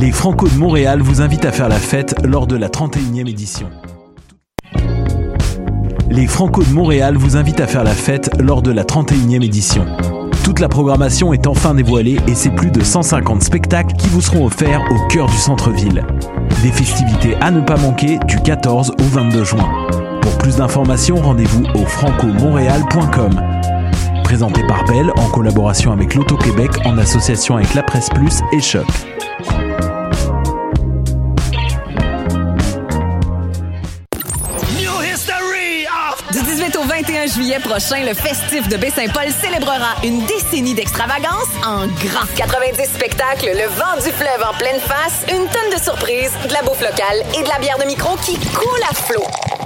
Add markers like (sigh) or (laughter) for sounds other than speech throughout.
Les Franco de Montréal vous invitent à faire la fête lors de la 31e édition. Les Franco de Montréal vous invitent à faire la fête lors de la 31e édition. Toute la programmation est enfin dévoilée et c'est plus de 150 spectacles qui vous seront offerts au cœur du centre-ville. Des festivités à ne pas manquer du 14 au 22 juin. Pour plus d'informations, rendez-vous au francomontréal.com. Présenté par Bell en collaboration avec l'Auto-Québec en association avec La Presse Plus et Choc. 21 juillet prochain, le festif de Baie-Saint-Paul célébrera une décennie d'extravagance en grand. 90 spectacles, le vent du fleuve en pleine face, une tonne de surprises, de la bouffe locale et de la bière de micro qui coule à flot.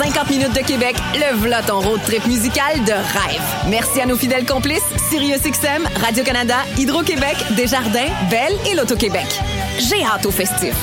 À 50 minutes de Québec, le v'là ton road trip musical de rêve. Merci à nos fidèles complices, SiriusXM, Radio-Canada, Hydro-Québec, Desjardins, Belle et l'Auto-Québec. J'ai hâte au festif.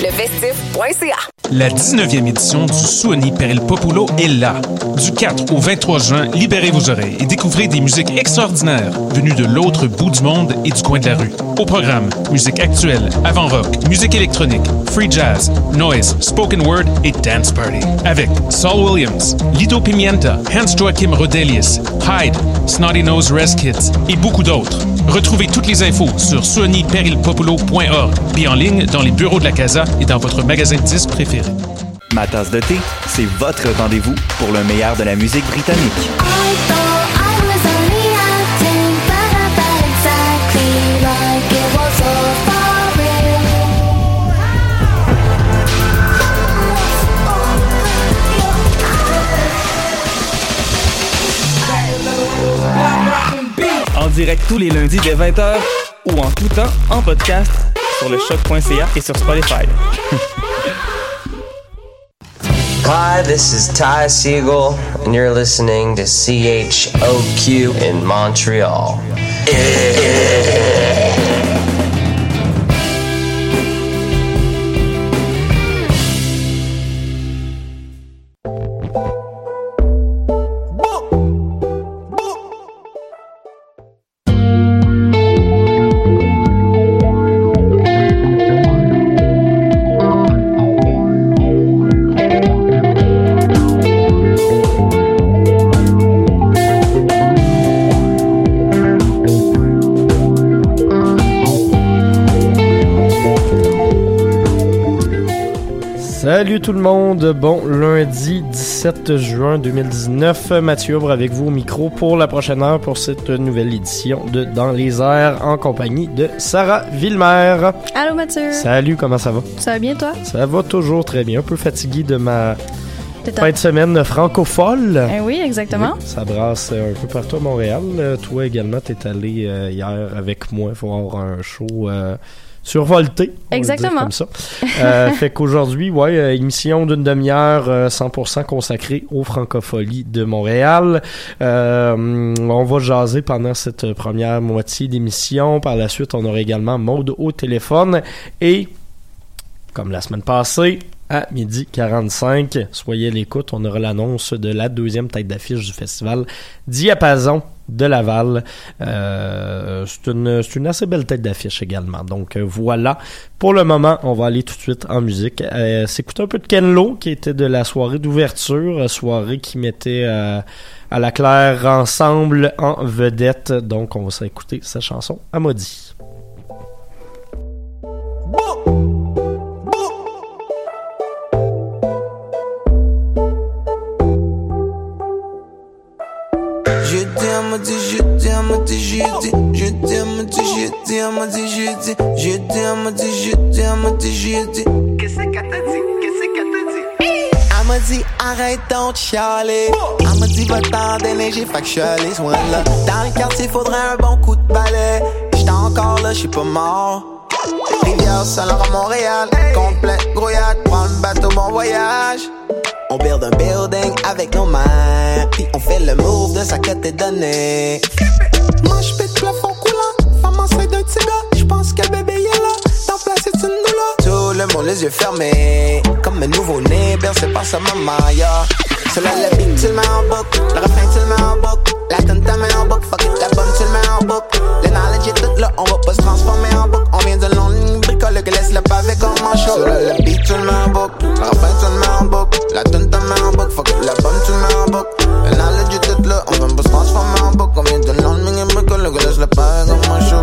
Lefestif.ca La 19e édition du Suoni per il Populo est là. Du 4 au 23 juin, libérez vos oreilles et découvrez des musiques extraordinaires venues de l'autre bout du monde et du coin de la rue. Au programme, musique actuelle, avant-rock, musique électronique, free jazz, noise, spoken word et dance party. Avec Saul Williams, Lido Pimienta, Hans Joachim Rodelius, Hyde, Snotty Nose Res Kids et beaucoup d'autres. Retrouvez toutes les infos sur suoniperilpopulo.org et en ligne dans les bureaux de la Casa et dans votre magasin de disques préféré. Ma tasse de thé, c'est votre rendez-vous pour le meilleur de la musique britannique. Direct tous les lundis dès 20h ou en tout temps en podcast sur le choc.ca et sur Spotify. (laughs) Hi, this is Ty Siegel, and you're listening to CHOQ in Montreal. (laughs) tout le monde, bon lundi 17 juin 2019, Mathieu Aubre avec vous au micro pour la prochaine heure pour cette nouvelle édition de Dans les airs en compagnie de Sarah Villemer. Allô Mathieu. Salut, comment ça va? Ça va bien toi? Ça va toujours très bien, un peu fatigué de ma fin de semaine francophone. Eh oui, exactement. Oui, ça brasse un peu partout à Montréal. Toi également, t'es allé euh, hier avec moi voir un show euh, survolté. on Exactement. Comme ça. Euh, fait qu'aujourd'hui, ouais, euh, émission d'une demi-heure euh, 100% consacrée aux francopholies de Montréal. Euh, on va jaser pendant cette première moitié d'émission. Par la suite, on aura également Maude au téléphone et comme la semaine passée, à midi 45, soyez à l'écoute, on aura l'annonce de la deuxième tête d'affiche du festival Diapason de Laval. Euh, c'est une, assez belle tête d'affiche également. Donc euh, voilà. Pour le moment, on va aller tout de suite en musique. Euh, S'écouter un peu de Ken Lo, qui était de la soirée d'ouverture, euh, soirée qui mettait à la claire ensemble en vedette. Donc on va s'écouter sa chanson à maudit. Je dis, je dis, je t'aime, dis, je t'aime, dis, je dis, je t'aime, dis, je t'aime, dis, je dis. Qu'est-ce qu'elle t'a dit? Qu'est-ce qu'elle t'a dit? Elle m'a dit arrête donc de chialer Elle m'a dit va-t'en déneiger fait que je suis allé ce là Dans le quartier faudrait un bon coup de balai J'étais encore là, je suis pas mort Rivière Saint-Laurent Montréal. Complet, gros yacht, prends le bateau, bon voyage. On build un building avec nos mains. Puis on fait le move de ça que t'es donné Moi j'pète plafond coulant. Femme enceinte d'un petit gars. J'pense que bébé est là. Dans place c'est une douleur les yeux fermés. Comme un nouveau-né, bercé par sa maman, yeah. C'est là le beat, tu le mets en boucle. Le refrain, tu le mets en boucle. La tune, t'as mets en boucle. Fuck it, la bombe, tu le mets en boucle. Le knowledge est tout on va pas se transformer en boucle. On vient de longue ligne, bricole que laisse le pavé comme un show. C'est là le beat, tu le mets en boucle. Le refrain, tu le mets en boucle. La mets en boucle. Fuck it, la bombe, tu le mets en knowledge tout on vient pas se transformer en boucle. On vient de que le show.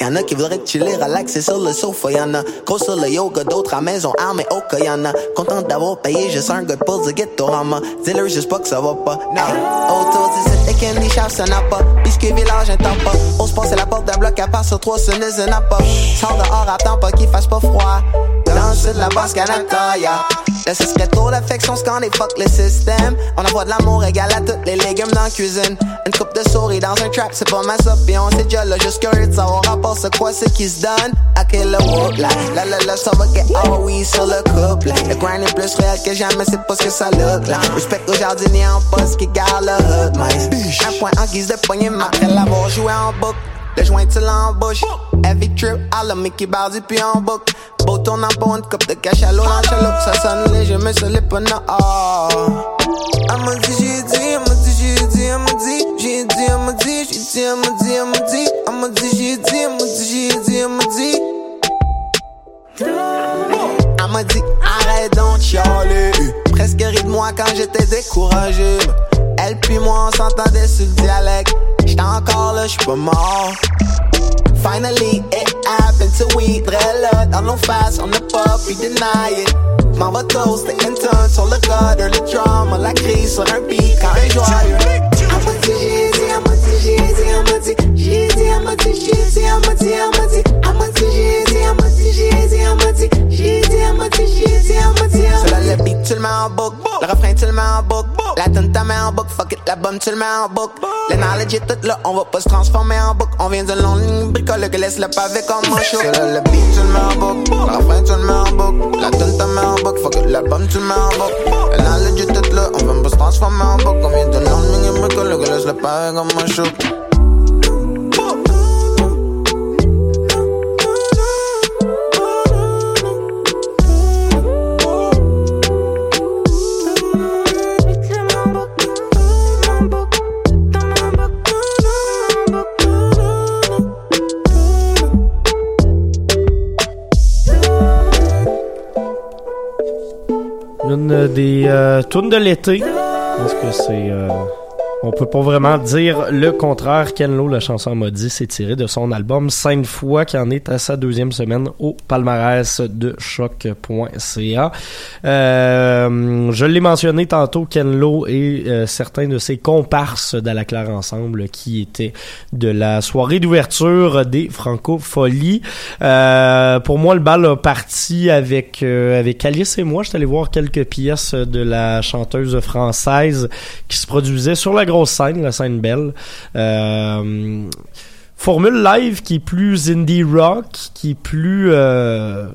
Y'en a qui voudraient chiller, relaxer sur le sofa, y'en a gros sur le yoga, d'autres à maison, armés au cas, y'en a content d'avoir payé, juste un gars pour du ghetto rama. Dis-leur juste pas que ça va pas. Autour du site, candy shop, ça n'a pas. Biscuit village, un temps pas. On se passer la porte d'un bloc à part sur trois, ce n'est pas. Sors dehors, attends pas qu'il fasse pas froid. Dans le sud, la basse Canada, yeah. Là, ce serait trop d'affection, ce qu'on est fuck le système. On envoie de l'amour égal à tous les légumes dans la cuisine. Une coupe de souris dans un trap, c'est pas ma soupe. Et on s'est déjà là, juste curieux de savoir rapport c'est quoi ce qui se donne. À quel whoop, là. La la la, ça va get all oui sur le couple. Le grind est plus réel que jamais, c'est pas ce que ça look, là. Respect au jardinier en poste qui garde le hood, mice. Un point en guise de poignée, après l'avoir joué en boucle. Le joint tu l'embauche Heavy trip à la Mickey Bardi puis en boucle Beau tournant pour une coupe de cash à l'eau chaloupe Ça sonne léger mais ça l'est pas non. Elle m'a dit j'ai dit, elle m'a dit j'ai dit, elle m'a dit J'ai dit, elle m'a dit, j'ai dit, m'a dit arrête donc chialer. Presque ri de moi quand j'étais découragé. Elle puis moi on s'entendait sur le dialecte. J'étais encore là, j'suis pas mort. Finally it happened to we Très là dans nos faces, on n'a pas pu deny it. M'en va toast intern sur le gutter Le drama, la crise sur un beat. Quand joyeux dit, le beat, tu le mets en boucle Le refrain, tu le mets en boucle La tune, t'as mets en boucle Fuck it, la tu le mets en boucle Le knowledge est tout là, on va pas se transformer en boucle On vient de longue ligne, bricole que laisse le pavé comme un show C'est là le beat, tu le mets en boucle Le refrain, tu le mets en boucle La tune, t'as mets en boucle Fuck it, la tu le mets en boucle Le knowledge est tout là, on vient pas se transformer en boucle On vient de longue ligne, bricole que laisse le pavé comme un show des euh, tunes de l'été. Je pense que c'est. On peut pas vraiment dire le contraire. Ken Lo, la chanson m'a dit, c'est tiré de son album Cinq fois, qui en est à sa deuxième semaine au palmarès de choc.ca. Euh, je l'ai mentionné tantôt, Ken Lo et euh, certains de ses comparses d'Alaclaire Ensemble qui étaient de la soirée d'ouverture des Francopholies. Euh, pour moi, le bal a parti avec euh, avec Alice et moi. J'étais allé voir quelques pièces de la chanteuse française qui se produisait sur la scène, la scène belle. Euh, formule live qui est plus indie rock, qui est plus euh,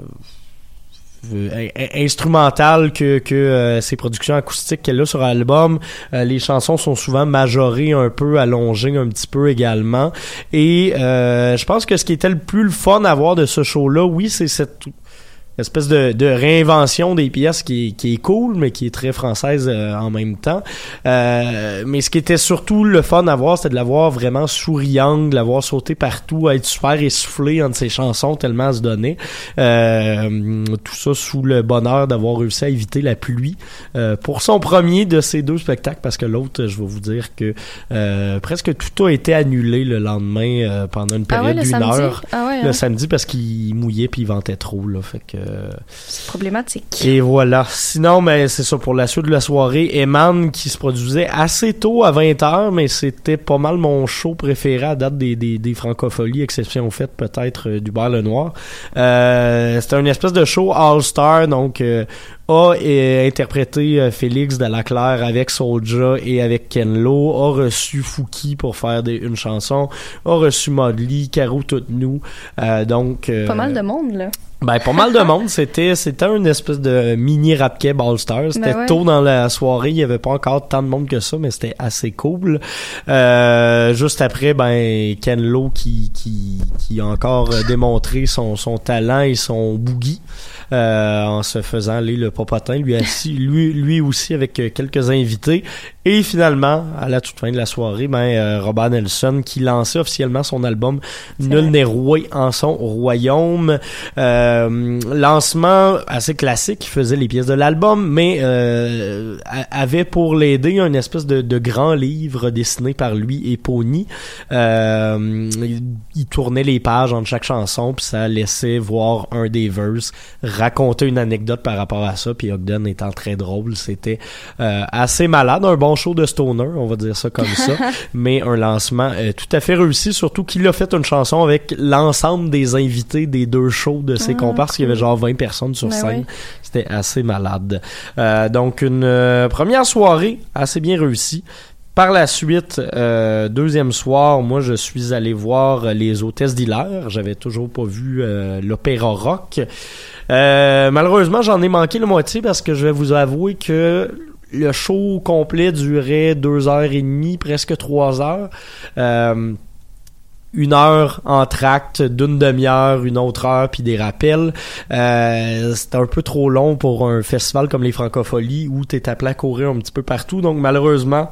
euh, in- instrumentale que, que ses productions acoustiques qu'elle a sur album. Euh, les chansons sont souvent majorées un peu, allongées un petit peu également. Et je pense que ce qui était le plus le fun à voir de ce show-là, oui, c'est cette espèce de, de réinvention des pièces qui, est- qui est cool, mais qui est très française euh, en même temps. Euh, mais ce qui était surtout le fun à voir, c'était de la voir vraiment souriante, de la voir sauter partout, être super essoufflée entre ses chansons tellement elle se donnait. Euh, tout ça sous le bonheur d'avoir réussi à éviter la pluie euh, pour son premier de ces deux spectacles, parce que l'autre, je vais vous dire que euh, presque tout a été annulé le lendemain euh, pendant une Ah ouais, période d'une heure. Ah ouais, le hein? samedi parce qu'il mouillait puis il ventait trop là fait que C'est problématique. et voilà sinon mais c'est ça pour la suite de la soirée Eman qui se produisait assez tôt à 20h mais c'était pas mal mon show préféré à date des, des, des francopholies exception faite peut-être euh, du bar le noir euh, c'était une espèce de show all star donc euh, a euh, interprété euh, Félix Delaclaire avec Soulja et avec Ken Lo, a reçu Fouki pour faire des, une chanson, a reçu Modley, Caro Toute Nous, euh, donc... euh, Pas mal de monde, là. Ben, pas mal de monde. C'était, c'était une espèce de mini rap keb All Stars. C'était Ben ouais. tôt dans la soirée. Il y avait pas encore tant de monde que ça, mais c'était assez cool. Euh, juste après, ben, Ken Lo qui, qui, qui a encore démontré son, son talent et son boogie. Euh, en se faisant aller le popotin, lui assis, (laughs) lui, lui aussi avec euh, quelques invités. Et finalement, à la toute fin de la soirée, ben, euh, Robert Nelson qui lançait officiellement son album Nul n'est roi en son royaume. Euh, lancement assez classique, qui faisait les pièces de l'album, mais euh, avait pour l'aider un espèce de, de grand livre dessiné par lui et Pony. Euh, il, il tournait les pages entre chaque chanson, puis ça laissait voir un des verses, raconter une anecdote par rapport à ça, puis Ogden étant très drôle, c'était euh, assez malade, un bon show de stoner, on va dire ça comme ça, (laughs) mais un lancement euh, tout à fait réussi, surtout qu'il a fait une chanson avec l'ensemble des invités des deux shows de ses Ah, comparses, il y avait genre 20 personnes sur Ben scène. ouais. C'était assez malade. Euh, donc une euh, première soirée assez bien réussie. Par la suite, euh, deuxième soir, moi je suis allé voir les hôtesses d'Hilaire. J'avais toujours pas vu euh, l'opéra rock. Euh, malheureusement, j'en ai manqué la moitié parce que je vais vous avouer que le show complet durait deux heures et demie, presque trois heures. Euh, une heure en tract, d'une demi-heure, une autre heure, puis des rappels. Euh, c'était un peu trop long pour un festival comme les Francopholies où t'es appelé à courir un petit peu partout. Donc malheureusement,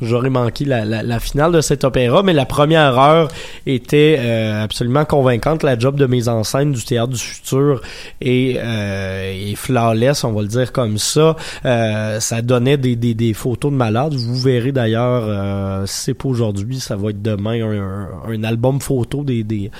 j'aurais manqué la, la, la finale de cet opéra, mais la première heure était euh, absolument convaincante. La job de mise en scène du théâtre du futur est, euh, flawless, on va le dire comme ça. Euh, ça donnait des, des, des photos de malades. Vous verrez d'ailleurs, euh, si c'est pas aujourd'hui, ça va être demain, un, un, un album photo des, des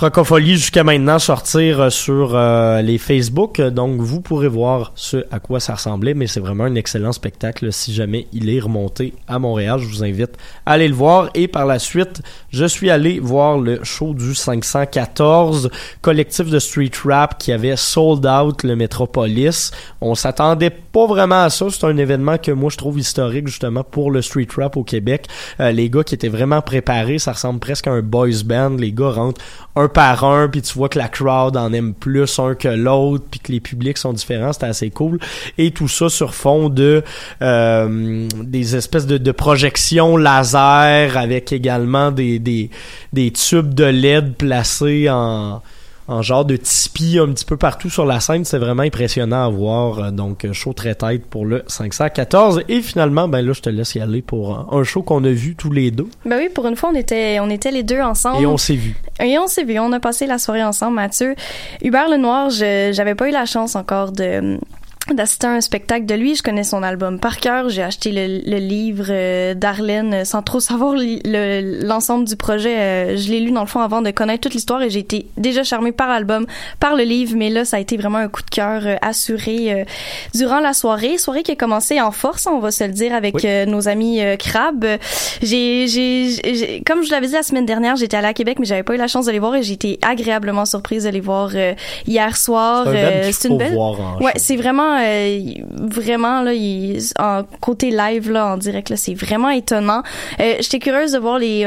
Francophonie jusqu'à maintenant sortir euh, sur euh, les Facebook. Donc, vous pourrez voir ce à quoi ça ressemblait, mais c'est vraiment un excellent spectacle si jamais il est remonté à Montréal. Je vous invite à aller le voir. Et par la suite, je suis allé voir le show du 514, collectif de street rap qui avait sold out le Metropolis. On s'attendait pas vraiment à ça. C'est un événement que moi je trouve historique justement pour le street rap au Québec. Euh, les gars qui étaient vraiment préparés, ça ressemble presque à un boys band. Les gars rentrent un par un, puis tu vois que la crowd en aime plus un que l'autre, puis que les publics sont différents, c'était assez cool. Et tout ça sur fond de euh, des espèces de, de projections laser avec également des, des, des tubes de LED placés en en genre de tipi un petit peu partout sur la scène. C'est vraiment impressionnant à voir. Euh, Donc, euh, show très tête pour le 514. Et finalement, ben là, je te laisse y aller pour un- un show qu'on a vu tous les deux. Ben oui, pour une fois, on était, on était les deux ensemble. Et on s'est vu. Et on s'est vu, on a passé la soirée ensemble, Mathieu. Hubert Lenoir, je j'avais pas eu la chance encore de d'assister à un spectacle de lui. Je connais son album par cœur. J'ai acheté le, le livre euh, d'Arlène euh, sans trop (laughs) savoir li- le- l'ensemble du projet. Euh, je l'ai lu dans le fond avant de connaître toute l'histoire et j'ai été déjà charmée par l'album, par le livre. Mais là, ça a été vraiment un coup de cœur euh, assuré euh, durant la soirée. Soirée qui a commencé en force, on va se le dire, avec Oui. euh, nos amis euh, Crab. J'ai, j'ai, comme je l'avais dit la semaine dernière, j'étais allée à Québec, mais j'avais pas eu la chance de les voir et j'ai été agréablement surprise de les voir euh, hier soir. C'est une belle. voir en Ouais, c'est vraiment, euh, vraiment là, il, en côté live là, en direct là, c'est vraiment étonnant. Euh, J'étais curieuse de voir les.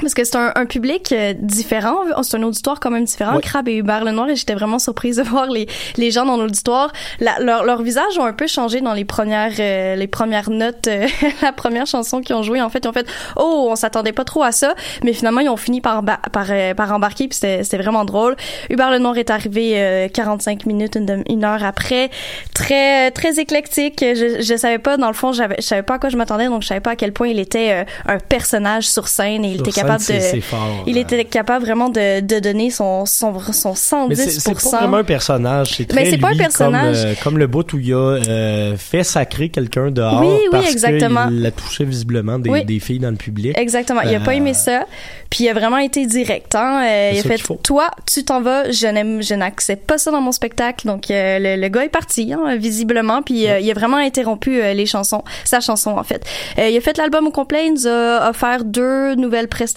Parce que c'est un, un public euh, différent, c'est un auditoire quand même différent, Ouais. Crab et Hubert Lenoir, et j'étais vraiment surprise de (laughs) voir les, les gens dans l'auditoire. La- Leur, leur visage ont un peu changé dans les premières euh, les premières notes, euh, (laughs) la première chanson qu'ils ont joué. En fait, ils ont fait « Oh, on s'attendait pas trop à ça », mais finalement, ils ont fini par, par, euh, par embarquer, puis c'était vraiment drôle. Hubert Lenoir est arrivé euh, 45 minutes, une, heure après, très très éclectique. Je, je savais pas, dans le fond, je savais pas à quoi je m'attendais, donc je savais pas à quel point il était euh, un personnage sur scène et il Sur était scène, capable c'est- de c'est fort, il euh. était capable vraiment de, de donner son son son 110%. Mais c'est pas vraiment un personnage, c'est très Mais c'est pas un lui, personnage. Comme, euh, comme le bout où il a euh, fait sacrer quelqu'un dehors Oui, oui, parce exactement. qu'il a touché visiblement des, Oui. des filles dans le public. Exactement. Il a pas Euh, aimé ça. Puis il a vraiment été direct. Hein? Il a fait. Toi, tu t'en vas. Je n'aime, je n'accepte pas ça dans mon spectacle. Donc le, le gars est parti, hein, visiblement. Puis il a vraiment interrompu les chansons, sa chanson en fait. Il a fait l'album au complet. Il nous a offert deux nouvelles prestations.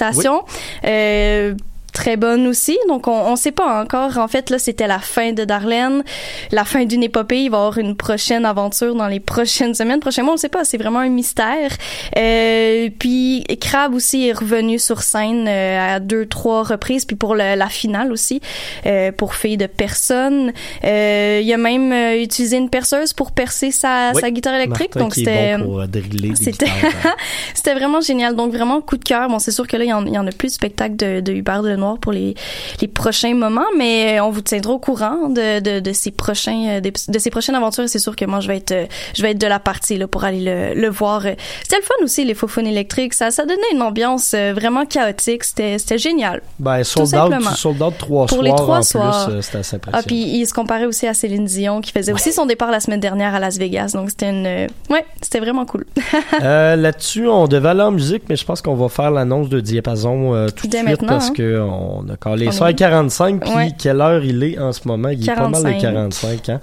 Euh, très bonne aussi. Donc, on, on sait pas encore. En fait, là, c'était la fin de Darlene, la fin d'une épopée. Il va y avoir une prochaine aventure dans les (laughs) prochaines semaines, prochains mois. On sait pas. C'est vraiment un mystère. Euh, puis, Crab aussi est revenu sur scène euh, à deux, trois reprises. Puis pour le- la finale aussi, euh, pour Fille de personne. Euh, il a même euh, utilisé une perceuse pour percer sa, Oui, sa guitare électrique. Martin donc, c'était... bon euh, des (laughs) C'était vraiment génial. Donc vraiment coup de cœur. Bon, c'est sûr que là il y en, il y en a plus de spectacles de, de Hubert Lenoir pour les, les prochains moments, mais on vous tiendra au courant de, de, de ces prochains euh, de, de ces prochaines aventures. C'est sûr que moi je vais être euh, je vais être de la partie là pour aller le, le voir. C'était le fun aussi les faux électriques. Ça ça donnait une ambiance euh, vraiment chaotique. C'était c'était génial. Ben, sold out, sold out trois Pour soirs les trois en soirs. plus, euh, Ah puis il se comparait aussi à Céline Dion qui faisait aussi son départ la semaine dernière à Las Vegas. Donc c'était une euh, ouais c'était vraiment cool. (laughs) Euh, Là-dessus, on devait aller en musique, mais je pense qu'on va faire l'annonce de Diapason euh, tout de suite parce hein. que on a calé On ça à est- 45, puis Ouais. quelle heure il est en ce moment? Il est pas mal de 45. 45. Hein?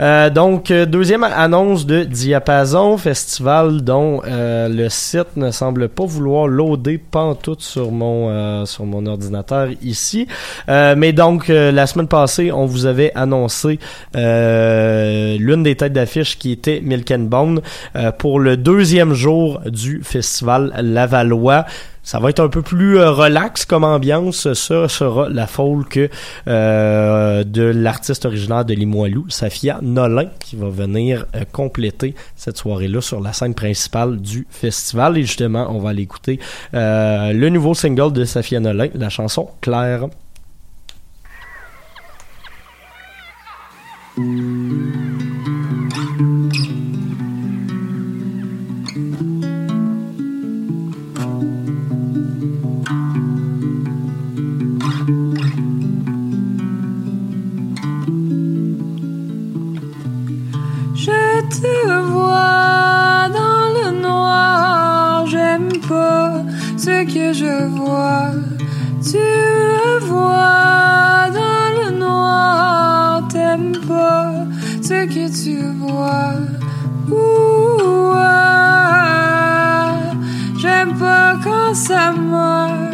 Euh, donc, euh, deuxième annonce de Diapason, festival dont euh, le site ne semble pas vouloir loader pantoute sur mon, euh, sur mon ordinateur ici. Euh, mais donc, euh, la semaine passée, on vous avait annoncé euh, l'une des têtes d'affiche qui était Milk and Bone euh, pour le deuxième jour du festival Lavallois. Ça va être un peu plus euh, relax comme ambiance. Ça sera la folk euh, de l'artiste originaire de Limoilou, Safia Nolin, qui va venir euh, compléter cette soirée-là sur la scène principale du festival. Et justement, on va aller écouter le nouveau single de Safia Nolin, la chanson Claire. Te vois dans le noir, j'aime pas ce que je vois. Tu vois dans le noir, t'aimes pas ce que tu vois. Ouh, ah, j'aime pas quand ça meurt.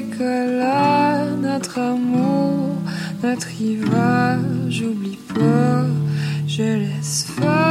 Colères, notre amour, notre hiver. J'oublie pas, je laisse faire.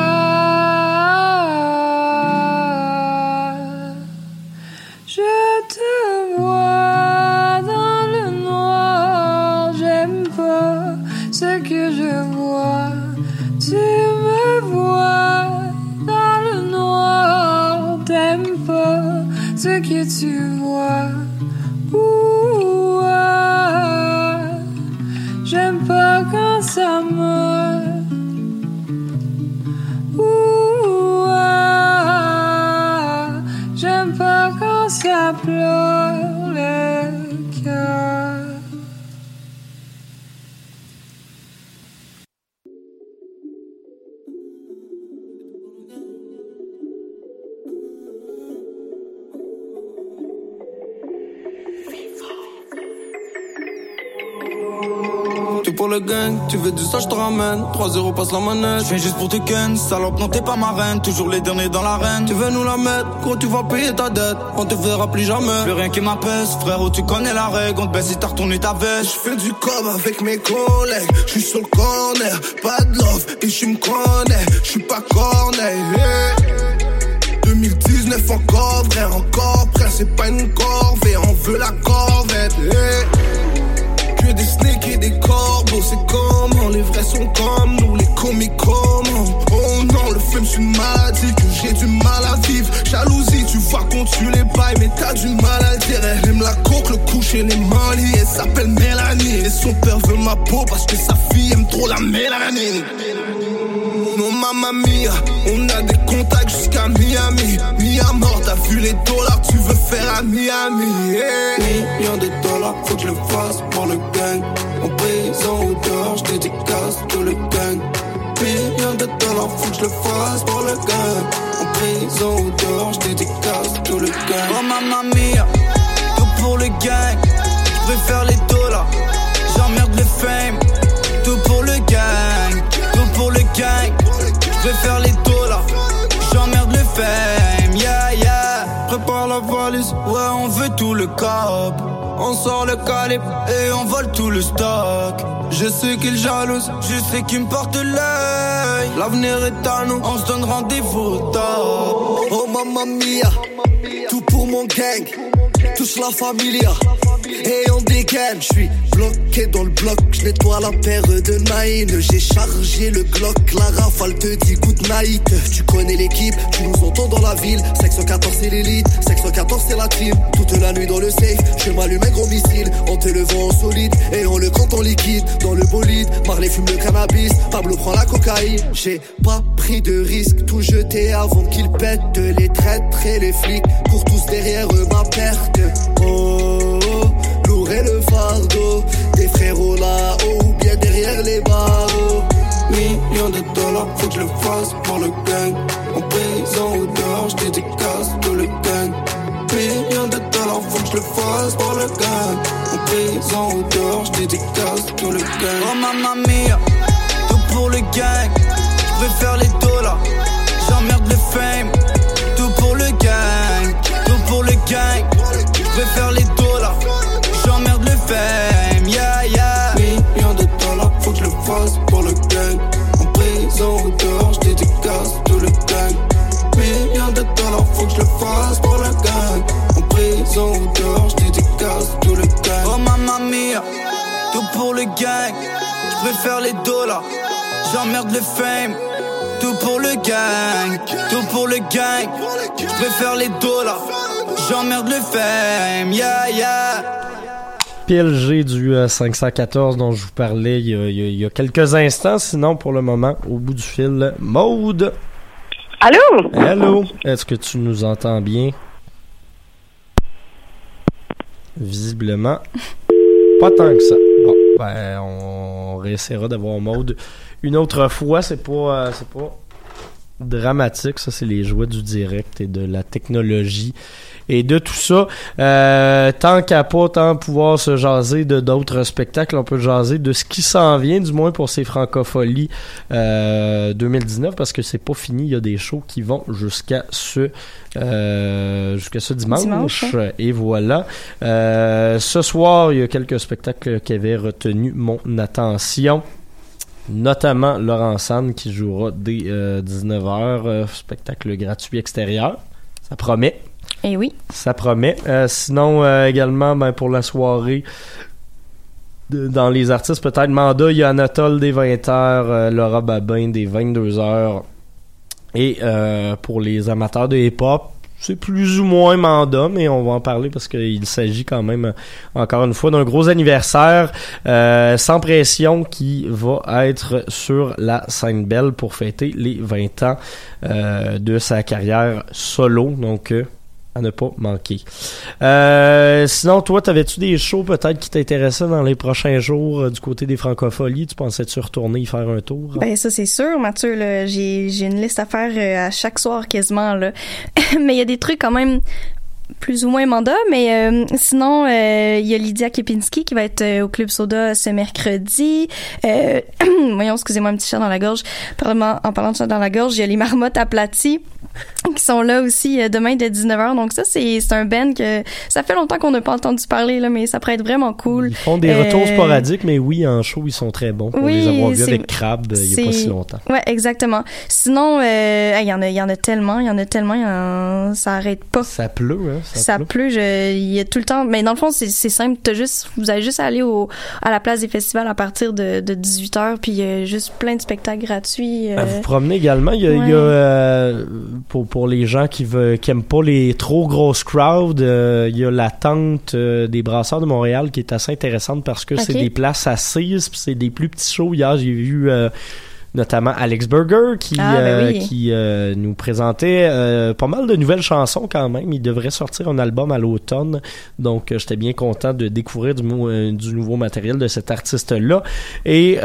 Veux du ça, je te ramène. 3-0 passe la manette. Je juste pour te ken, salope, non t'es pas ma reine. Toujours les derniers dans l'arène. Tu veux nous la mettre, quand tu vas payer ta dette. On te verra plus jamais. Plus rien qui m'apaise, frérot, tu connais la règle. On te baisse si t'as retourné ta veste. Je fais du com avec mes collègues, je suis sur le corner, pas de love et je me connais, je suis pas cornet. yeah. 2019 encore vrai, encore prêt, c'est pas une corvée, on veut la corvette. yeah. Des snakes et des corbeaux, c'est comment les vrais sont comme nous, les comiques comment. Oh non, le film c'est une maladie que j'ai du mal à vivre. Jalousie, tu vois qu'on tue les bails, mais t'as du mal à dire. Elle aime la coque, le coucher, les mains liées. Elle s'appelle Mélanie et son père veut ma peau parce que sa fille aime trop la mélanine. Non, mamma mia, on a des contacts jusqu'à Miami. T'as vu les dollars, tu veux faire à Miami. Yeah. Millions de dollars, faut que je le fasse pour le gang. En prison ou dehors, je dédicace tout le gang. Millions de dollars, faut que je le fasse pour le gang. En prison ou sort le calibre et on vole tout le stock. Je sais qu'il jalouse, je sais qu'il me porte l'œil. L'avenir est à nous, on se donne rendez-vous au. Oh mamma mia, tout pour mon gang, touche la familia. Et on dégaine, je suis bloqué dans le bloc, je nettoie la paire de nine. J'ai chargé le Glock, la rafale te dit good night. Tu connais l'équipe, tu nous entends dans la ville. 14 c'est l'élite, 14 c'est la team. Toute la nuit dans le safe, je m'allume un gros missile. En te levant en solide et on le compte en liquide. Dans le bolide, Marley fume le cannabis, Pablo prend la cocaïne. J'ai pas pris de risque, tout jeté avant qu'ils pètent. Les traîtres et les flics courent tous derrière ma perte. Oh, est le fardeau des frérots là-haut ou bien derrière les barreaux. Millions de dollars, faut que je le fasse pour le gang. En prison ou dehors, je dédicace tout le gang. Millions de dollars, faut que je le fasse pour le gang. En prison ou dehors, je dédicace tout le gang. Oh mamma mia, tout pour le gang. Je préfère les dollars, j'emmerde le fame. Tout pour le gang, tout pour le gang. Je préfère les dollars, fame. Yeah, yeah. Millions de dollars, faut que je le fasse pour le gang. En prison ou dehors, je dédicace tout le gang. Millions de dollars, faut que je le fasse pour le gang. En prison ou dehors, je dédicace tout le gang. Oh mamma mia, tout pour le gang. Je préfère les dollars, j'emmerde le fame. Tout pour le gang, tout pour le gang. Je préfère les dollars, j'emmerde le fame. Yeah, yeah. PLG du euh, 514 dont je vous parlais y a- il y a quelques instants. Sinon, pour le moment, au bout du fil, Maude. Allô? Allô? Est-ce que tu nous entends bien? Visiblement, pas tant que ça. Bon, ben, on réessayera d'avoir Maude une autre fois. C'est pas, euh, c'est pas dramatique. Ça, c'est les joies du direct et de la technologie et de tout ça. Euh, tant qu'à pas tant pouvoir se jaser de d'autres spectacles, on peut jaser de ce qui s'en vient, du moins pour ces francopholies euh, 2019, parce que c'est pas fini. Il y a des shows qui vont jusqu'à ce euh, jusqu'à ce dimanche. Dimanche, Et voilà. Euh, ce soir, il y a quelques spectacles qui avaient retenu mon attention notamment Laurent Sanne qui jouera dès 19h, spectacle gratuit extérieur. Ça promet. Et oui. Ça promet. Euh, sinon, euh, également, ben, pour la soirée, de- dans les artistes, peut-être Manda, il y a Anatole des 20h, Laura Babin des 22h. Et euh, pour les amateurs de hip-hop, c'est plus ou moins mandat, mais on va en parler parce qu'il s'agit quand même, encore une fois, d'un gros anniversaire euh, sans pression qui va être sur la scène belle pour fêter les 20 ans euh, de sa carrière solo. Donc, euh, à ne pas manquer. Euh, sinon, toi, t'avais-tu des shows peut-être qui t'intéressaient dans les prochains jours euh, du côté des francopholies? Tu pensais-tu retourner y faire un tour? Ben ça c'est sûr, Mathieu. j'ai une liste à faire euh, à chaque soir quasiment là. (laughs) mais il y a des trucs quand même plus ou moins mandat, mais euh, sinon euh, il y a Lydia Kepinski qui va être euh, au Club Soda ce mercredi. Euh, (clears throat) voyons, excusez-moi un petit chat dans la gorge. Parlement- en parlant de chat dans la gorge, il y a les marmottes aplaties qui sont là aussi demain dès 19h. Donc ça c'est c'est un band que ça fait longtemps qu'on n'a pas entendu parler là, mais ça pourrait être vraiment cool. Ils font des retours sporadiques, mais oui, en show, ils sont très bons. Oui, les avoir vus avec Crab il y a pas si longtemps. Ouais, exactement. Sinon, euh, il y en a, il y en a tellement, il y en a tellement, y en- ça arrête pas. Ça pleut, hein? Ça, pleut, je- il y a tout le temps. Mais dans le fond, c'est c'est simple. T'as juste, vous avez juste à aller au, à la place des festivals à partir de, de 18 h puis il y a juste plein de spectacles gratuits. euh, À vous promener également. Il y a, il y a, euh, pour, pour les gens qui veulent, qui aiment pas les trop grosses crowds, euh, il y a la tente euh, des brasseurs de Montréal qui est assez intéressante parce que c'est des places assises puis c'est des plus petits shows. Hier, j'ai vu euh, notamment Alex Burger qui, Ah, ben euh, oui. qui euh, nous présentait euh, pas mal de nouvelles chansons quand même. Il devrait sortir un album à l'automne. Donc, j'étais bien content de découvrir du, du nouveau matériel de cet artiste-là. Et...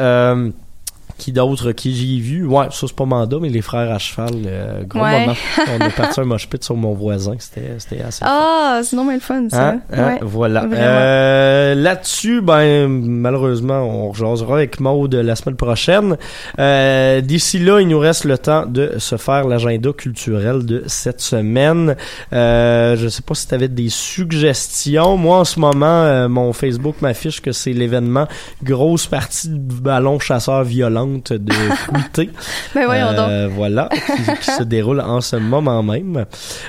qui d'autre? Qui j'ai vu? Ouais ça c'est pas mandat mais les frères à cheval euh, gros Ouais. moment on a parti un pit sur mon voisin c'était c'était assez Ah, c'est non mais le fun ça. Hein? Hein? Ouais. Voilà. Euh, Là-dessus, ben malheureusement, on rejasera avec Maude la semaine prochaine. Euh, D'ici là, il nous reste le temps de se faire l'agenda culturel de cette semaine. Euh, je sais pas si tu avais des suggestions. Moi, en ce moment, euh, mon Facebook m'affiche que c'est l'événement grosse partie de ballon chasseur de (laughs) Fruité. Ben voyons donc. Euh, voilà, qui, qui se (laughs) déroule en ce moment même.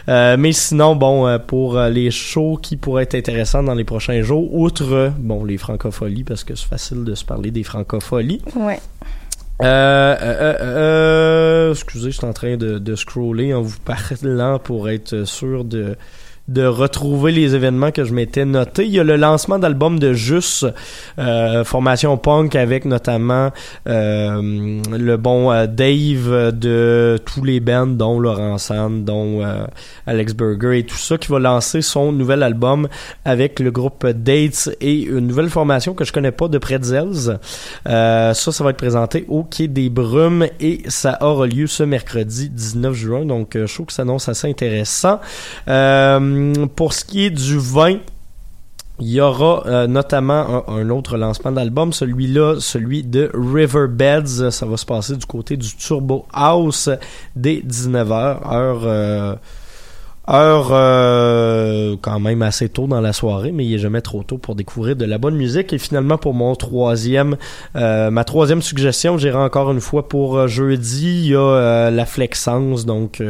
Euh, mais sinon, bon, euh, pour les shows qui pourraient être intéressants dans les prochains jours, outre, bon, les francopholies, parce que c'est facile de se parler des francopholies. Ouais. Euh, euh, euh, euh, excusez, je suis en train de, de scroller en vous parlant pour être sûr de de retrouver les événements que je m'étais notés. Il y a le lancement d'album de Jus, euh, formation punk avec notamment euh, le bon euh, Dave de tous les bands, dont Laurent Sand, dont euh, Alex Burger et tout ça, qui va lancer son nouvel album avec le groupe Dates et une nouvelle formation que je connais pas de Pretzels. Euh, ça, ça va être présenté au Quai des Brumes et ça aura lieu ce mercredi 19 juin. Donc, je trouve que ça s'annonce assez intéressant. Euh, pour ce qui est du vin, il y aura euh, notamment un, autre lancement d'album, celui-là, celui de Riverbeds. Ça va se passer du côté du Turbo House dès 19h, heure, euh, heure euh, quand même assez tôt dans la soirée, mais il est jamais trop tôt pour découvrir de la bonne musique. Et finalement, pour mon troisième, euh, ma troisième suggestion, j'irai encore une fois pour euh, jeudi. Il y a la Flexence, donc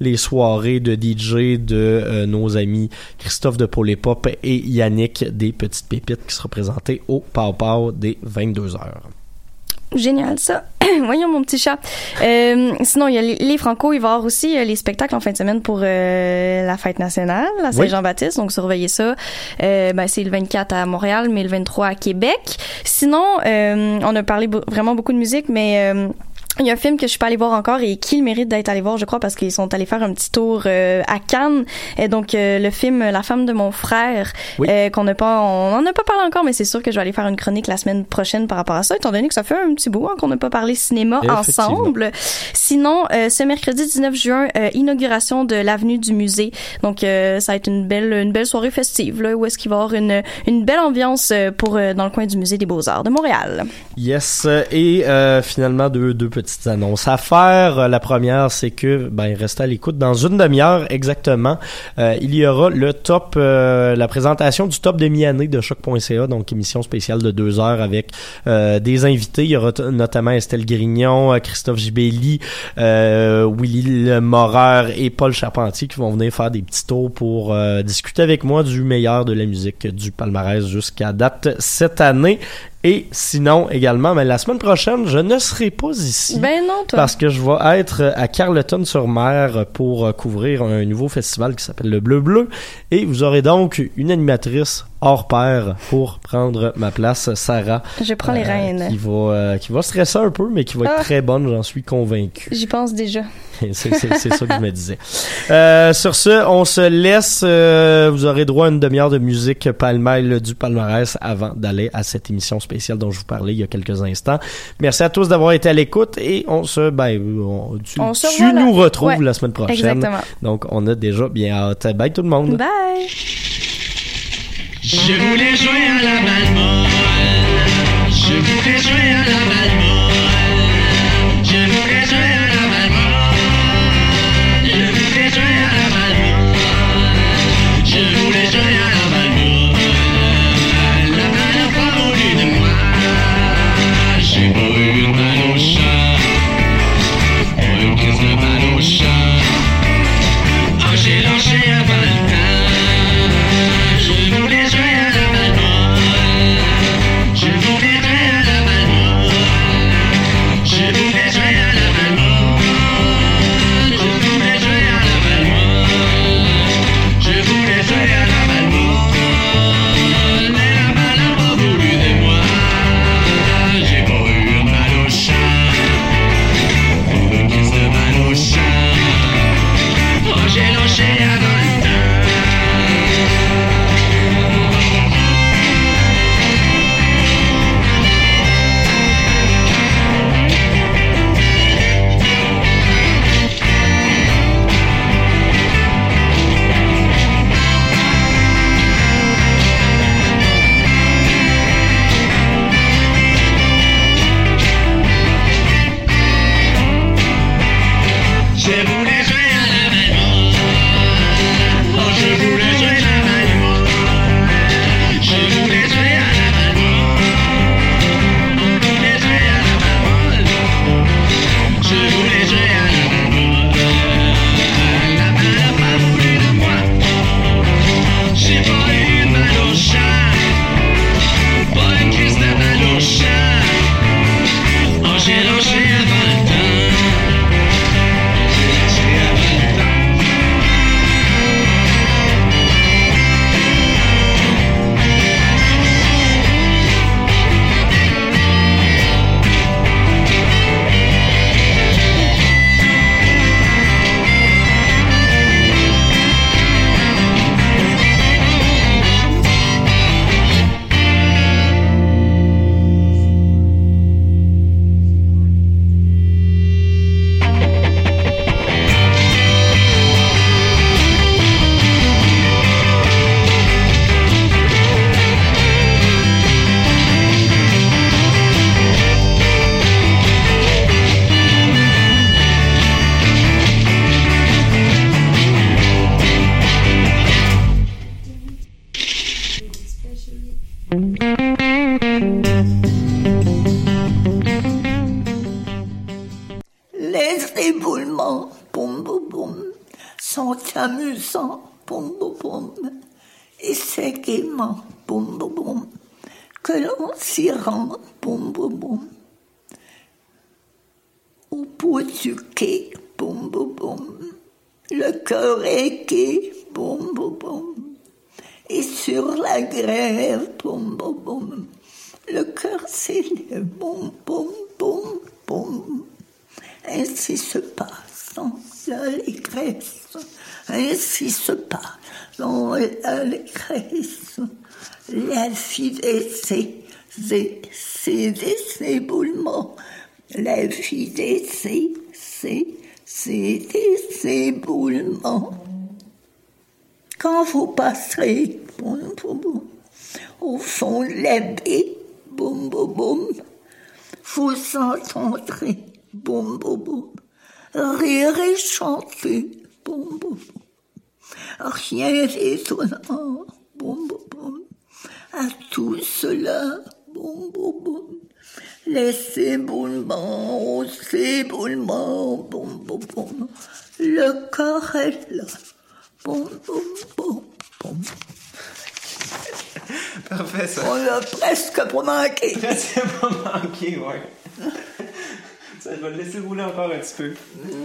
les soirées de DJ de nos amis Christophe de Pop et Yannick des Petites Pépites qui sera présenté au Pau Pau des 22 heures. Génial, ça. (clears throat) Voyons mon petit chat. Euh, sinon, il y a les, les Franco. Il va y avoir aussi euh, les spectacles en fin de semaine pour euh, la fête nationale à Saint-Jean-Baptiste. Donc, surveillez ça. Euh, ben, c'est le 24 à Montréal, mais le 23 à Québec. Sinon, euh, on a parlé vraiment beaucoup de musique, mais... il y a un film que je suis pas allée voir encore et qui le mérite d'être allé voir, je crois, parce qu'ils sont allés faire un petit tour euh, à Cannes. Et donc euh, le film La femme de mon frère, Oui. euh, qu'on n'a pas, on en a pas parlé encore, mais c'est sûr que je vais aller faire une chronique la semaine prochaine par rapport à ça, étant donné que ça fait un petit bout hein, qu'on n'a pas parlé cinéma ensemble. Sinon, euh, ce mercredi 19 juin, euh, inauguration de l'avenue du musée. Donc euh, ça va être une belle, une belle soirée festive là, où est-ce qu'il va y avoir une, une belle ambiance pour euh, dans le coin du musée des Beaux Arts de Montréal. Yes, et euh, finalement deux, deux petites annonces à faire. Euh, La première, c'est que ben restez à l'écoute dans une demi-heure exactement. euh, il y aura le top, euh, la présentation du top demi-année de choc.ca, donc émission spéciale de deux heures avec des invités. Il y aura notamment Estelle Grignon, Christophe Gibelli, Willy Morer et Paul Charpentier qui vont venir faire des petits tours pour discuter avec moi du meilleur de la musique du palmarès jusqu'à date cette année. Et sinon, également, mais la semaine prochaine, je ne serai pas ici. Ben non, toi. Parce que je vais être à Carleton-sur-Mer pour euh, couvrir un nouveau festival qui s'appelle le Bleu Bleu. Et vous aurez donc une animatrice hors pair pour prendre ma place, Sarah. Je prends les euh, rênes. Qui va, euh, qui va stresser un peu, mais qui va être Ah. très bonne, j'en suis convaincu. J'y pense déjà. (laughs) c'est ça que je me disais. Euh, sur ce, on se laisse. euh, vous aurez droit à une demi-heure de musique palmale du palmarès avant d'aller à cette émission spéciale dont je vous parlais il y a quelques instants. Merci à tous d'avoir été à l'écoute et on se, ben, on, tu, On se tu revoit là. nous retrouves Ouais, la semaine prochaine. exactement. Donc, on a déjà bien hâte. Bye tout le monde. Bye! Je voulais jouer à la balle molle. Je voulais jouer à C'est des éboulements. La c'est, c'est des éboulements. Quand vous passerez, boum, boum, boum, au fond de la baie, boum, boum, boum, vous entendrez, boum, boum, boum, rire et chanter, boum, boum, boum. Rien d'étonnant, boum, boum, boum, à tout cela. Bon, bon, bon. Les éboulements, les éboulements, bon, bon, bon. Le corps est là. Bon, bon, bon, bon. Parfait, ça. On l'a presque pas manqué. Presque pas manqué, ouais. (laughs) ça, je vais le laisser rouler encore un petit peu.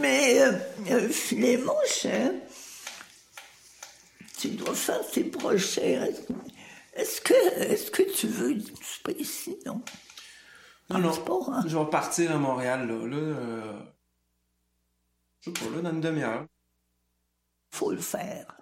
Mais, euh, euh les manches, tu dois faire tes projets. Hein. Est-ce que, est que tu veux. C'est pas ici, non? Non, hein? Je vais partir à Montréal, là. là. Euh, je sais pas, là, dans une demi-heure. Faut le faire.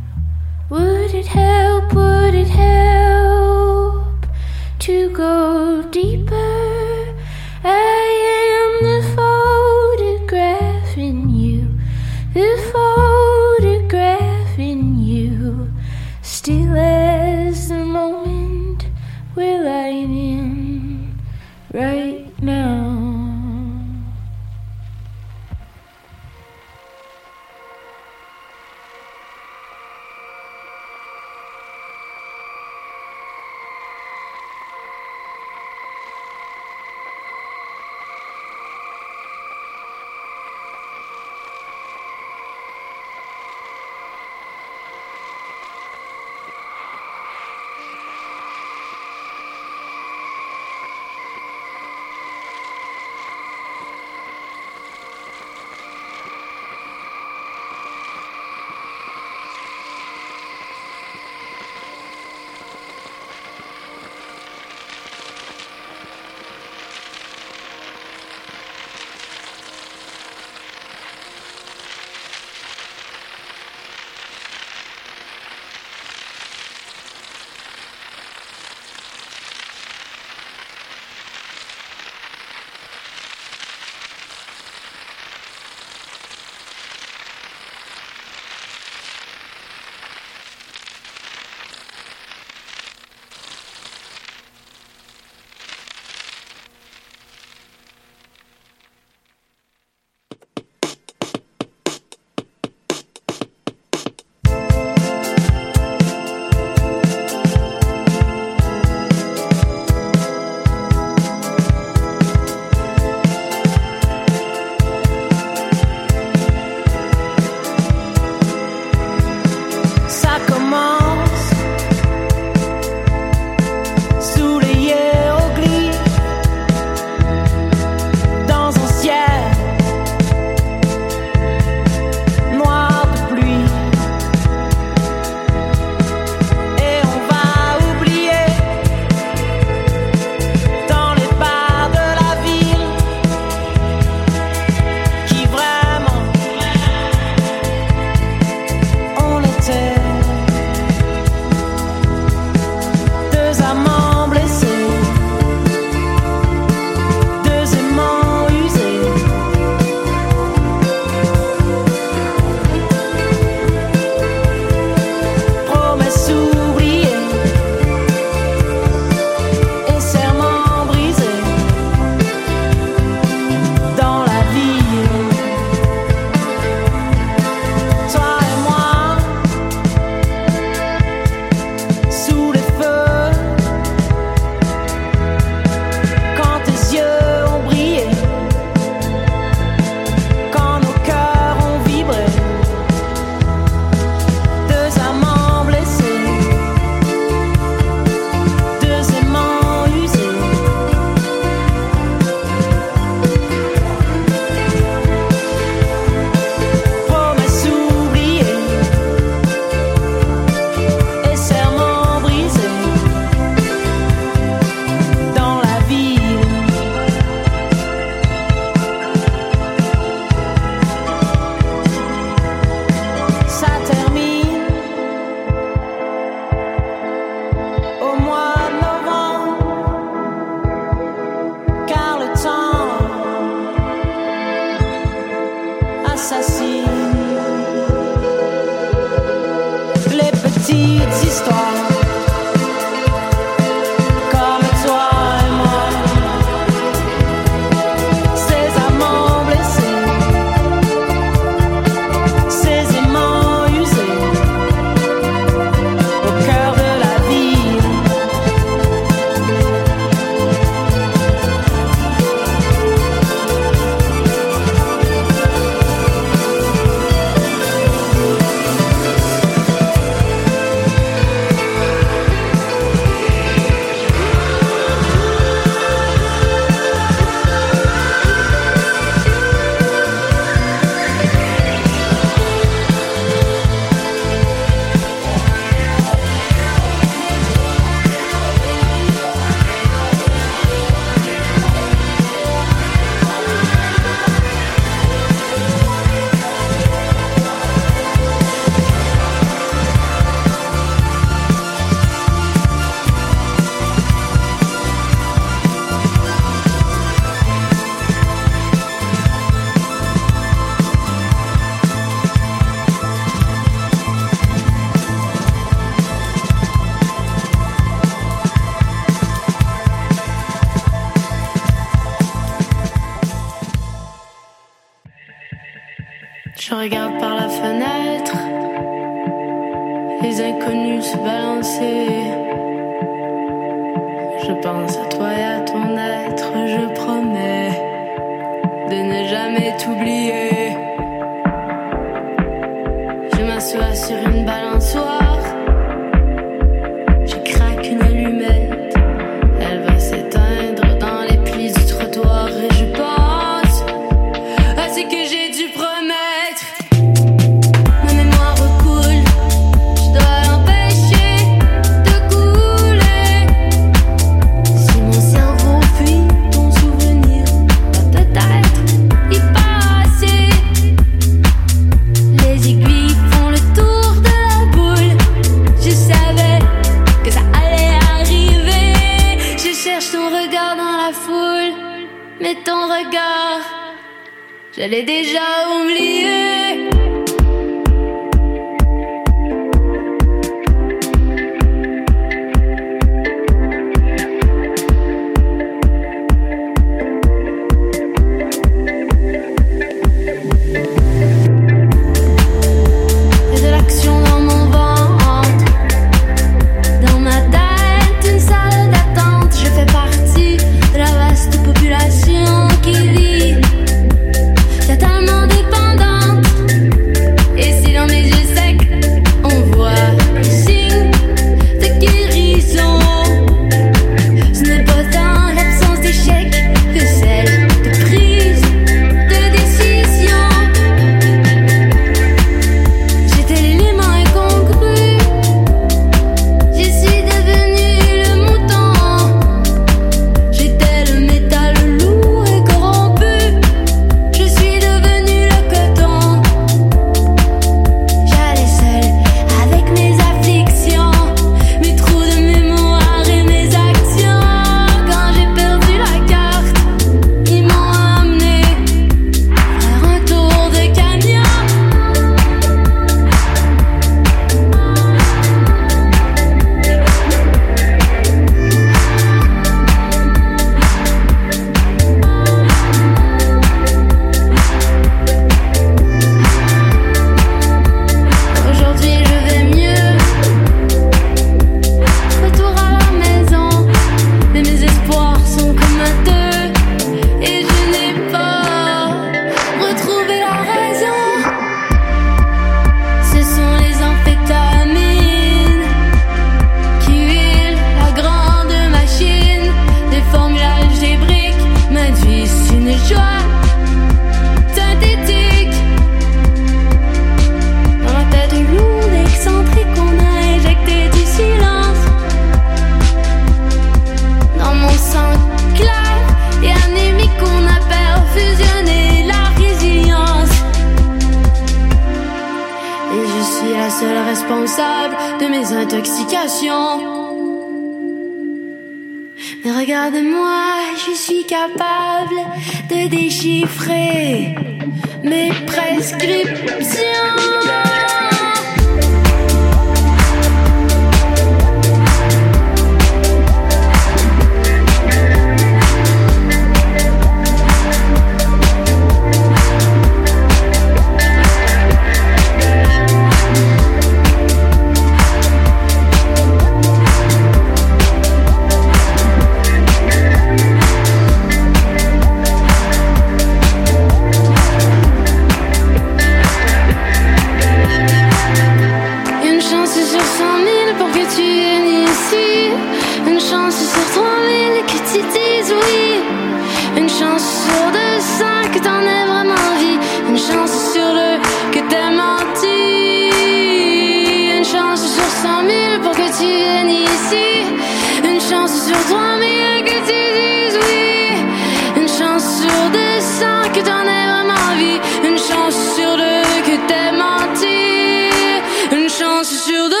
Suis sûre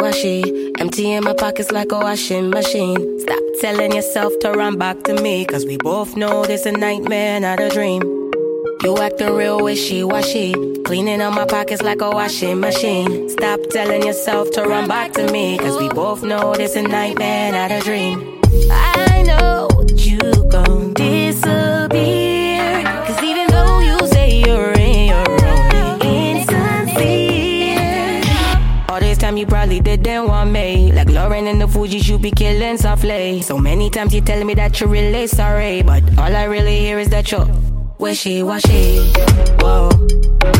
wishy-washy? Empty in my pockets like a washing machine. Stop telling yourself to run back to me, cause we both know this a nightmare, not a dream. You acting real wishy-washy. Cleaning out my pockets like a washing machine. Stop telling yourself to run back to me, cause we both know this a nightmare, not a dream. I you probably didn't want me. Like Lauren and the Fugees, you be killing softly. So many times you tell me that you're really sorry. But all I really hear is that you're wishy-washy. Whoa,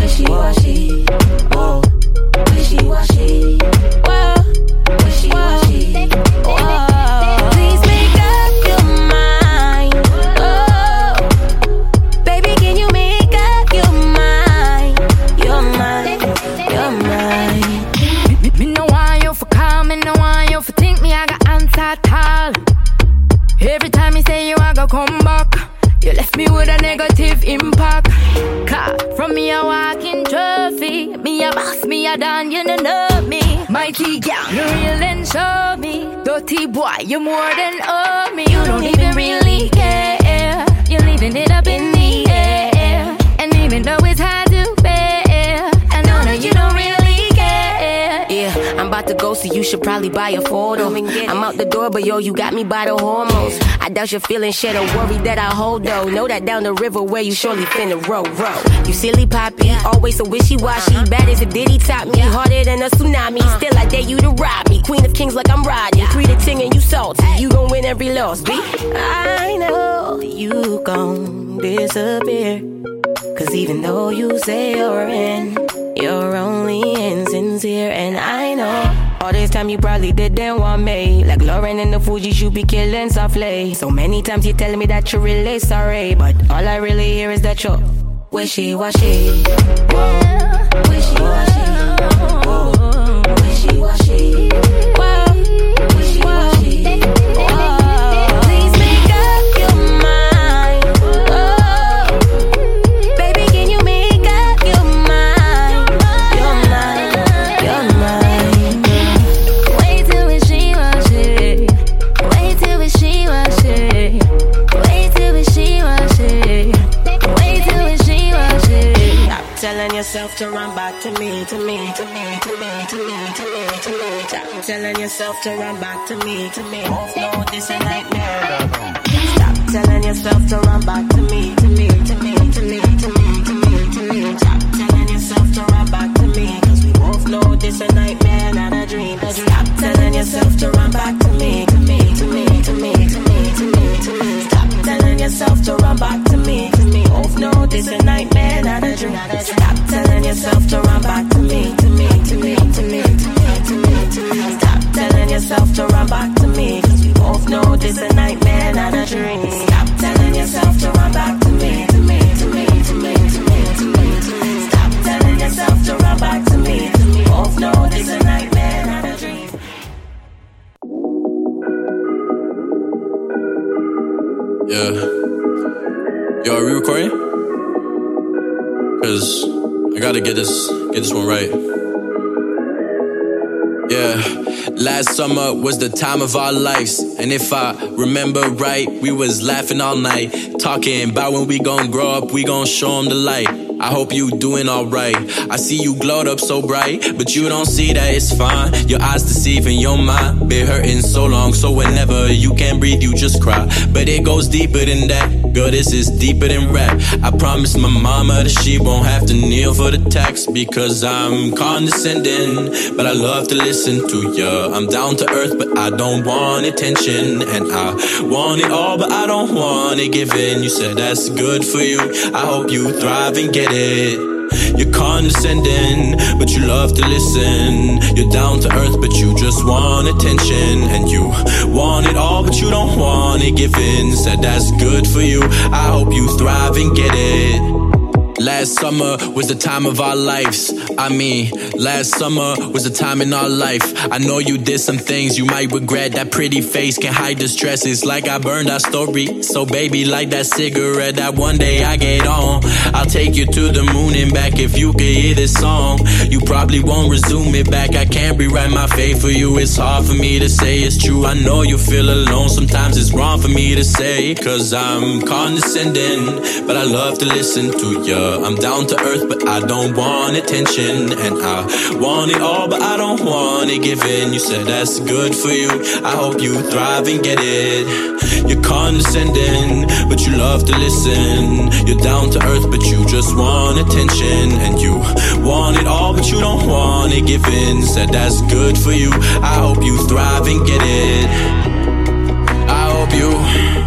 wishy-washy. Whoa, wishy-washy. Whoa, wishy-washy. Whoa. Please come back, you left me with a negative impact. Car from me a walking trophy, me a boss, me a done, you know know me. Mighty girl, you real and show me. Dirty boy, you more than owe me. You don't even really care. You're leaving it up in the go, so you should probably buy a photo. I'm out the door, but yo, you got me by the hormones. I doubt you're feeling shit or worry that I hold though. Know that down the river where you surely finna row, row. You silly poppy, always so wishy washy. Uh-huh. Bad as a ditty top me, harder than a tsunami. Uh. Still, I dare you to rob me. Queen of kings like I'm riding. Three to ten and you salty. You gon' win every loss, B. I know you gon' disappear. Cause even though you say you're in, you're only insincere. And I know all this time you probably didn't want me. Like Lauren and the Fugees, you be killing softly. So many times you tell me that you're really sorry. But all I really hear is that you're wishy-washy. Whoa, wishy-washy. To run back to me, to me, to me, to me, to me, to me, to me. Stop telling yourself to run back to me, to me. Both know this a nightmare. Stop telling yourself to run back to me, to me, to me, to me, to me, to me, to me. Stop telling yourself to run back to me, cause we both know this a nightmare, not a dream. Stop telling yourself to run back to me, to me, to me, to me, to me, to me, to me telling yourself to run back to me. Me. Both know this a nightmare, not a dream. Stop telling yourself to run back to me. To me, to me, to me, to me, to me, to me. Stop telling yourself to run back to me. Cause we both know this a nightmare, not a dream. Stop telling yourself to run back to me. To me, to me, to me, to me, to me, to me. Stop telling yourself to run back to me. Both know this a nightmare. Yo, are we recording? Cause I gotta get this get this one right. Yeah, last summer was the time of our lives, and if I remember right, we was laughing all night, talking about when we gon' grow up, we gon' show 'em the light. I hope you doing alright. I see you glowed up so bright, but you don't see that it's fine. Your eyes deceiving your mind, been hurting so long, so whenever you can't breathe, you just cry. But it goes deeper than that. Girl, this is deeper than rap. I promise my mama that she won't have to kneel for the tax because I'm condescending, but I love to listen to ya. I'm down to earth, but I don't want attention, and I want it all, but I don't want it given. You said that's good for you. I hope you thrive and get it. You're condescending, but you love to listen. You're down to earth, but you just want attention. And you want it all, but you don't want it given. Said that's good for you. I hope you thrive and get it. Last summer was the time of our lives. I mean, last summer was the time in our life. I know you did some things you might regret. That pretty face can hide the stress. It's like I burned our story. So, baby, like that cigarette that one day I get on. I'll take you to the moon and back if you could hear this song. You probably won't resume it back. I can't rewrite my fate for you. It's hard for me to say it's true. I know you feel alone. Sometimes it's wrong for me to say. Cause I'm condescending, but I love to listen to I'm down to earth, but I don't want attention. And I want it all, but I don't want it given. You said that's good for you. I hope you thrive and get it. You're condescending, but you love to listen. You're down to earth, but you just want attention. And you want it all, but you don't want it given. Said that's good for you. I hope you thrive and get it. I hope you,